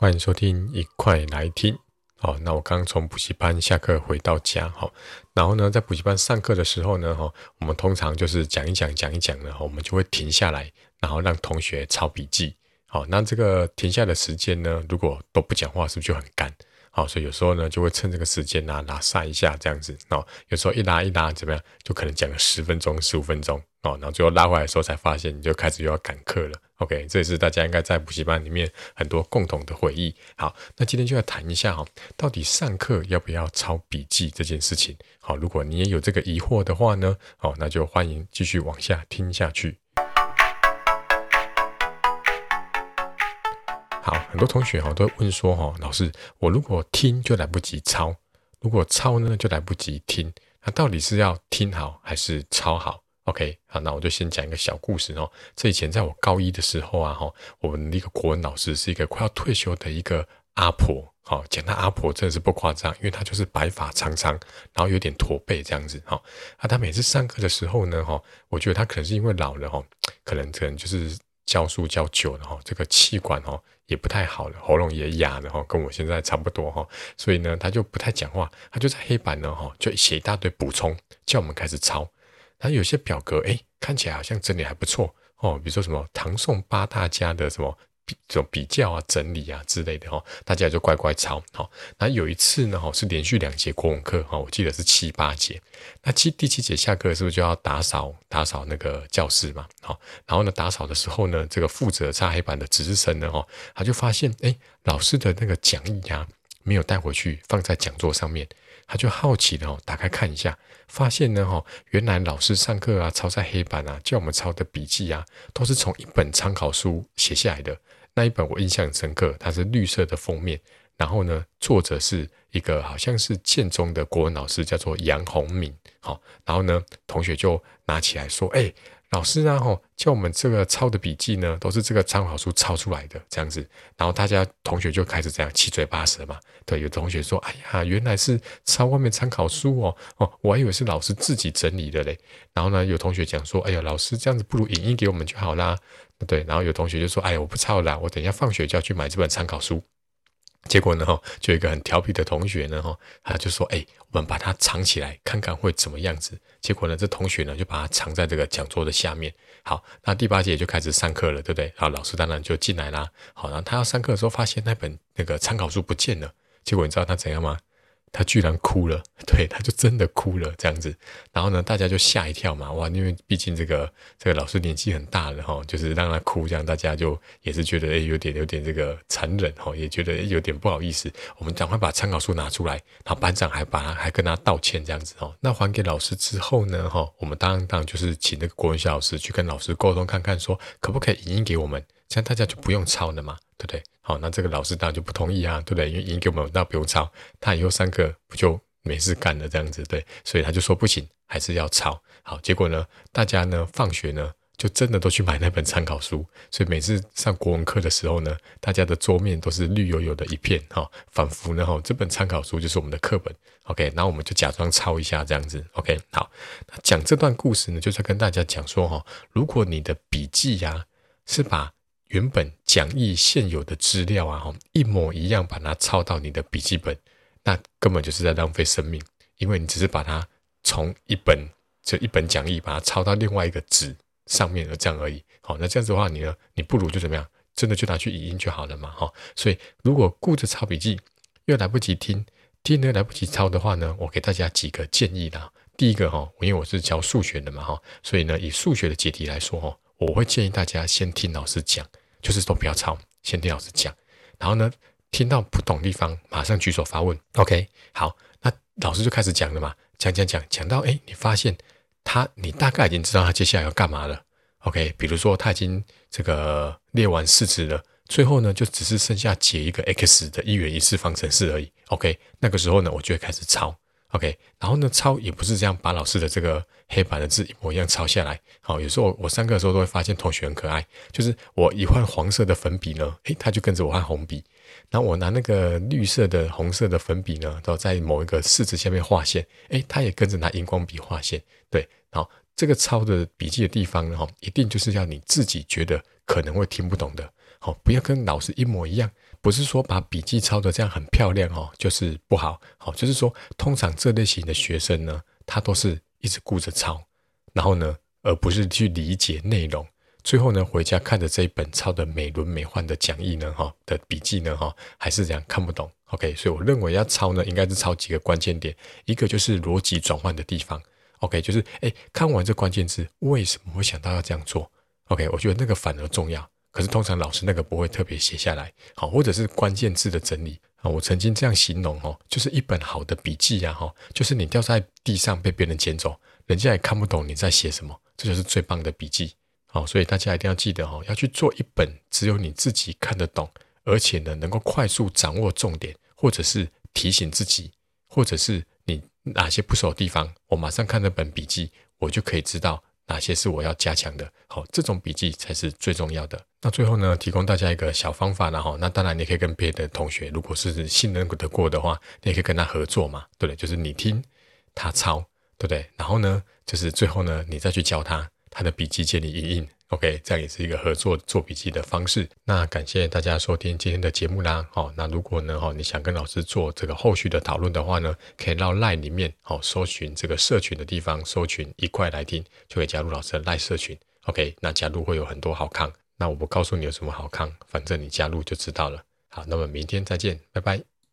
欢迎收听，一块来听。好，那我刚从补习班下课回到家，好，然后呢，在补习班上课的时候呢，哈，我们通常就是讲一讲，讲一讲呢，我们就会停下来，然后让同学抄笔记。好，那这个停下的时间呢，如果都不讲话，是不是就很干？好，所以有时候呢，就会趁这个时间呢，拉晒一下这样子。哦，有时候一拉一拉怎么样，就可能讲个十分钟、十五分钟。哦，然后最后拉回来的时候，才发现你就开始又要赶课了。OK，这也是大家应该在补习班里面很多共同的回忆。好，那今天就要谈一下哈，到底上课要不要抄笔记这件事情。好，如果你也有这个疑惑的话呢，好，那就欢迎继续往下听下去。很多同学哈都会问说哈，老师，我如果听就来不及抄，如果抄呢就来不及听，那到底是要听好还是抄好？OK，好，那我就先讲一个小故事哦。这以前在我高一的时候啊，哈，我们的一个国文老师是一个快要退休的一个阿婆，好，讲她阿婆真的是不夸张，因为她就是白发苍苍，然后有点驼背这样子，哈。啊，她每次上课的时候呢，哈，我觉得她可能是因为老了，哈，可能可能就是教书教久了，哈，这个气管，哈，也不太好了，喉咙也哑了，哈，跟我现在差不多，哈，所以呢，他就不太讲话，他就在黑板呢，哈，就写一大堆补充，叫我们开始抄。他有些表格，哎，看起来好像整理还不错哦。比如说什么唐宋八大家的什么比这种比较啊、整理啊之类的哦，大家就乖乖抄。好，那有一次呢，哈，是连续两节国文课，哈，我记得是七八节。那七第七节下课是不是就要打扫打扫那个教室嘛？好，然后呢，打扫的时候呢，这个负责擦黑板的值日生呢，哈，他就发现，哎，老师的那个讲义啊，没有带回去，放在讲桌上面。他就好奇的哦，打开看一下，发现呢哈，原来老师上课啊，抄在黑板啊，叫我们抄的笔记啊，都是从一本参考书写下来的。那一本我印象深刻，它是绿色的封面，然后呢，作者是一个好像是建中的国文老师，叫做杨宏敏。好，然后呢，同学就拿起来说，哎。老师呢，吼，叫我们这个抄的笔记呢，都是这个参考书抄出来的，这样子。然后大家同学就开始这样七嘴八舌嘛。对，有同学说：“哎呀，原来是抄外面参考书哦，哦，我还以为是老师自己整理的嘞。”然后呢，有同学讲说：“哎呀，老师这样子不如影印给我们就好啦。”对，然后有同学就说：“哎呀，我不抄了，我等一下放学就要去买这本参考书。”结果呢，哈，就有一个很调皮的同学呢，哈，他就说：“哎，我们把它藏起来，看看会怎么样子。”结果呢，这同学呢就把它藏在这个讲桌的下面。好，那第八节就开始上课了，对不对？好，老师当然就进来啦。好，然后他要上课的时候，发现那本那个参考书不见了。结果你知道他怎样吗？他居然哭了，对，他就真的哭了，这样子。然后呢，大家就吓一跳嘛，哇，因为毕竟这个这个老师年纪很大了哈，就是让他哭，这样大家就也是觉得诶有点有点这个残忍哈，也觉得有点不好意思。我们赶快把参考书拿出来，然后班长还把他还跟他道歉这样子哦。那还给老师之后呢，哈，我们当当就是请那个国文小老师去跟老师沟通看看，说可不可以影印给我们，这样大家就不用抄了嘛，对不对？好，那这个老师当然就不同意啊，对不对？因为已经给我们，那不用抄，他以后上课不就没事干了这样子，对？所以他就说不行，还是要抄。好，结果呢，大家呢放学呢就真的都去买那本参考书，所以每次上国文课的时候呢，大家的桌面都是绿油油的一片，哈，仿佛呢哈这本参考书就是我们的课本。OK，那我们就假装抄一下这样子。OK，好，那讲这段故事呢，就是跟大家讲说哈，如果你的笔记呀、是把原本讲义现有的资料啊，一模一样，把它抄到你的笔记本，那根本就是在浪费生命，因为你只是把它从一本这一本讲义把它抄到另外一个纸上面的这样而已。好，那这样子的话，你呢，你不如就怎么样，真的就拿去语音就好了嘛。哈，所以如果顾着抄笔记又来不及听，听呢来不及抄的话呢，我给大家几个建议啦。第一个哈，因为我是教数学的嘛，哈，所以呢，以数学的解题来说，哈。我会建议大家先听老师讲，就是都不要抄，先听老师讲。然后呢，听到不懂地方，马上举手发问。OK，好，那老师就开始讲了嘛，讲讲讲，讲到诶，你发现他，你大概已经知道他接下来要干嘛了。OK，比如说他已经这个列完式子了，最后呢就只是剩下解一个 x 的一元一次方程式而已。OK，那个时候呢，我就会开始抄。OK，然后呢，抄也不是这样，把老师的这个黑板的字一模一样抄下来。好，有时候我上课的时候都会发现同学很可爱，就是我一换黄色的粉笔呢，诶，他就跟着我换红笔。然后我拿那个绿色的、红色的粉笔呢，都在某一个式子下面画线，诶，他也跟着拿荧光笔画线。对，好这个抄的笔记的地方呢，哈一定就是要你自己觉得可能会听不懂的。好，不要跟老师一模一样，不是说把笔记抄的这样很漂亮哦，就是不好。好，就是说，通常这类型的学生呢，他都是一直顾着抄，然后呢，而不是去理解内容。最后呢，回家看着这一本抄的美轮美奂的讲义呢，哈的笔记呢，哈，还是这样看不懂。OK，所以我认为要抄呢，应该是抄几个关键点，一个就是逻辑转换的地方。OK，就是哎，看完这关键字，为什么会想到要这样做？OK，我觉得那个反而重要。可是通常老师那个不会特别写下来，好，或者是关键字的整理啊。我曾经这样形容哦，就是一本好的笔记呀，哈，就是你掉在地上被别人捡走，人家也看不懂你在写什么，这就是最棒的笔记。好，所以大家一定要记得哦，要去做一本只有你自己看得懂，而且呢能够快速掌握重点，或者是提醒自己，或者是你哪些不熟的地方，我马上看这本笔记，我就可以知道哪些是我要加强的。好，这种笔记才是最重要的。那最后呢，提供大家一个小方法，然后那当然你可以跟别的同学，如果是信任得过的话，你也可以跟他合作嘛，对不对？就是你听他抄，对不对？然后呢，就是最后呢，你再去教他。他的笔记借你印印，OK，这样也是一个合作做笔记的方式。那感谢大家收听今天的节目啦。好，那如果呢，哦，你想跟老师做这个后续的讨论的话呢，可以到 LINE 里面，好，搜寻这个社群的地方，搜寻一块来听，就可以加入老师的 LINE 社群。OK，那加入会有很多好康。那我不告诉你有什么好康，反正你加入就知道了。好，那么明天再见，拜拜。